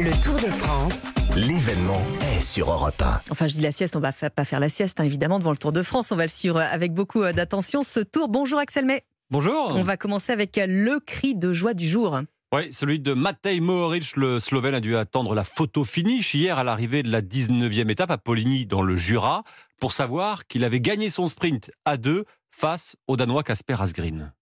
Le Tour de France. L'événement est sur Europe 1. Enfin, je dis la sieste, on va pas faire la sieste, hein, évidemment, devant le Tour de France. On va le suivre avec beaucoup euh, d'attention. Ce tour, bonjour Axel May. Bonjour. On va commencer avec euh, le cri de joie du jour. Oui, celui de Matej Mohoric, le Slovène, a dû attendre la photo finish hier à l'arrivée de la 19e étape à Poligny dans le Jura pour savoir qu'il avait gagné son sprint à deux face au Danois Casper Asgreen.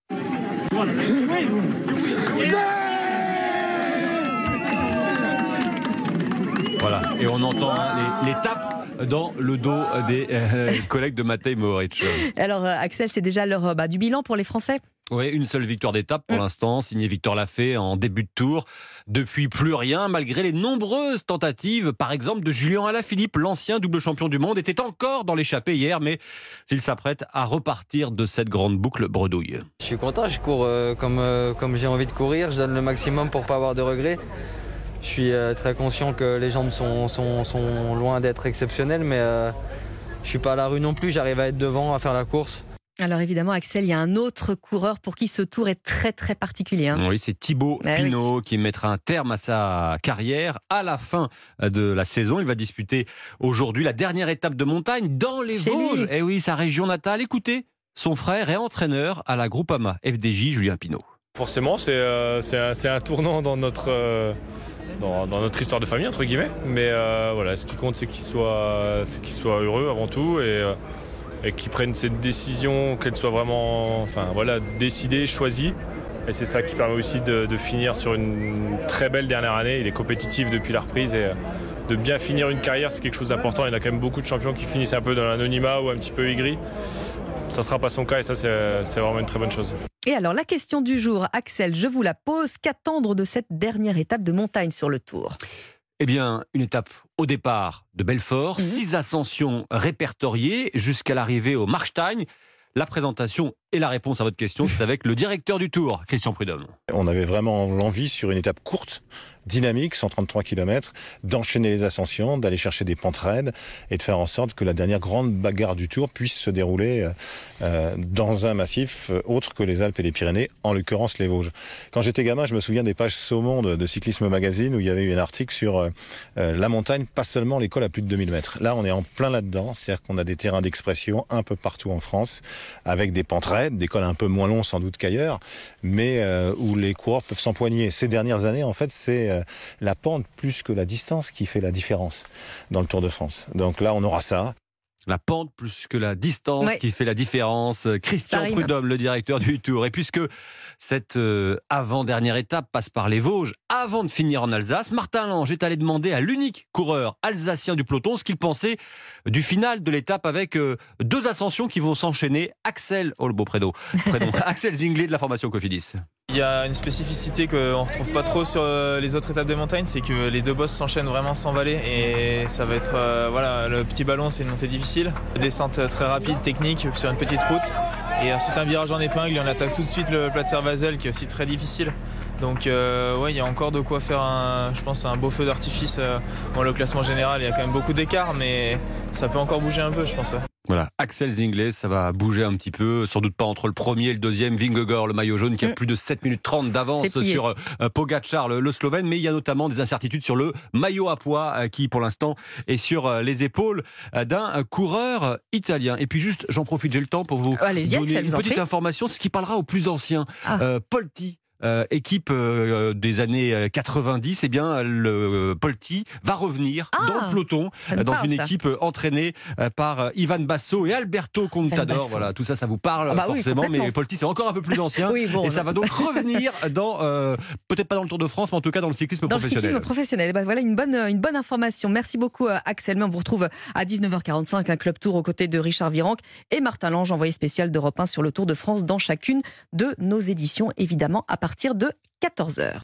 Voilà, et on entend hein, les, les tapes dans le dos des euh, collègues de Matej Mohoric. Alors, euh, Axel, c'est déjà l'heure euh, bah, du bilan pour les Français. Oui, une seule victoire d'étape pour Mm. l'instant, signé Victor Lafay en début de tour. Depuis plus rien, malgré les nombreuses tentatives, par exemple de Julien Alaphilippe, l'ancien double champion du monde, était encore dans l'échappée hier, mais il s'apprête à repartir de cette grande boucle bredouille. Je suis content, je cours euh, comme, euh, comme j'ai envie de courir, je donne le maximum pour pas avoir de regrets. Je suis euh, très conscient que les jambes sont, sont, sont loin d'être exceptionnelles, mais euh, je suis pas à la rue non plus, j'arrive à être devant, à faire la course. Alors, évidemment, Axel, il y a un autre coureur pour qui ce tour est très, très particulier. hein. Oui, c'est Thibaut Ah oui. Pinot qui mettra un terme à sa carrière à la fin de la saison. Il va disputer aujourd'hui la dernière étape de montagne dans les Chez lui. Vosges. Et oui, sa région natale. Écoutez, son frère est entraîneur à la Groupama FDJ, Julien Pinot. Forcément, c'est euh, c'est un, tournant dans notre, euh, dans, notre histoire de famille, entre guillemets. Mais euh, voilà, ce qui compte, c'est qu'il soit, heureux avant tout et, et qu'il cette décision, qu'elle soit vraiment enfin, voilà, décidée, choisie. Et c'est ça qui permet aussi de, finir sur une très belle dernière année. Il est compétitif depuis la reprise et de bien finir une carrière, c'est quelque chose d'important. Il y en a quand même beaucoup de champions qui finissent un peu dans l'anonymat ou un petit peu aigris. Ça ne sera pas son cas et ça, c'est vraiment une très bonne chose. Et alors, la question du jour, Axel, je vous la pose. Qu'attendre de cette dernière étape de montagne sur le tour? Eh bien, une étape au départ de Belfort, Mhm. six ascensions répertoriées jusqu'à l'arrivée au Markstein. La présentation et la réponse à votre question, c'est avec le directeur du Tour, Christian Prudhomme. On avait vraiment l'envie sur une étape courte, dynamique, 133 km, d'enchaîner les ascensions, d'aller chercher des pentes raides et de faire en sorte que la dernière grande bagarre du Tour puisse se dérouler euh, euh, dans un massif euh, autre que les Alpes et les Pyrénées, en l'occurrence les Vosges. Quand j'étais gamin, je me souviens des pages saumon de, de Cyclisme Magazine où il y avait eu un article sur la montagne, pas seulement l'école à plus de 2000 mètres. Là, on est en plein là-dedans, c'est-à-dire qu'on a des terrains d'expression un peu partout en France, avec des pentes raides, des cols un peu moins longs sans doute qu'ailleurs, mais euh, où les coureurs peuvent s'empoigner. Ces dernières années, en fait, c'est euh, la pente plus que la distance qui fait la différence dans le Tour de France. Donc là, on aura ça. La pente plus que la distance Ouais. qui fait la différence. Christian Ça rime. Prudhomme, le directeur du Tour. Et puisque cette euh, avant-dernière étape passe par les Vosges, avant de finir en Alsace, Martin Lange est allé demander à l'unique coureur alsacien du peloton ce qu'il pensait du final de l'étape avec euh, deux ascensions qui vont s'enchaîner. Axel, oh le beau prénom, prénom Axel Zinglet de la formation Cofidis. Il y a une spécificité qu'on ne retrouve pas trop sur euh, les autres étapes de montagne, c'est que les deux bosses s'enchaînent vraiment sans vallée et ça va être euh, voilà le petit ballon, c'est une montée difficile, descente très rapide, technique sur une petite route et ensuite un virage en épingle et on attaque tout de suite le plat de Servazel qui est aussi très difficile. Donc euh, ouais, il y a encore de quoi faire un, je pense un beau feu d'artifice. euh, Bon, le classement général, il y a quand même beaucoup d'écart, mais ça peut encore bouger un peu, je pense. Voilà, Axel Zinglet, ça va bouger un petit peu, sans doute pas entre le premier et le deuxième, Vingegaard, le maillot jaune, qui a Mm. plus de 7 minutes 30 d'avance sur euh, Pogacar, le, le Slovène, mais il y a notamment des incertitudes sur le maillot à poids, euh, qui pour l'instant est sur euh, les épaules d'un coureur italien. Et puis juste, j'en profite, j'ai le temps pour vous Allez-y, donner Axel, une vous petite information, ce qui parlera aux plus anciens. Ah. Euh, Polti, euh, équipe euh, des années euh, 90, eh bien, le euh, Polti va revenir Ah, dans le peloton, euh, dans parle, une ça. équipe euh, entraînée euh, par euh, Ivan Basso et Alberto Contador. Voilà, tout ça, ça vous parle Ah bah forcément, mais Polti, c'est encore un peu plus ancien. Oui, bon, et ça va donc revenir dans, euh, peut-être pas dans le Tour de France, mais en tout cas dans le cyclisme Dans le professionnel. cyclisme professionnel. Bah, voilà une bonne, une bonne information. Merci beaucoup, euh, Axel. Mais on vous retrouve à 19h45, un club tour aux côtés de Richard Virenque et Martin Lange, envoyé spécial d'Europe 1 sur le Tour de France dans chacune de nos éditions, évidemment, à partir de 14h.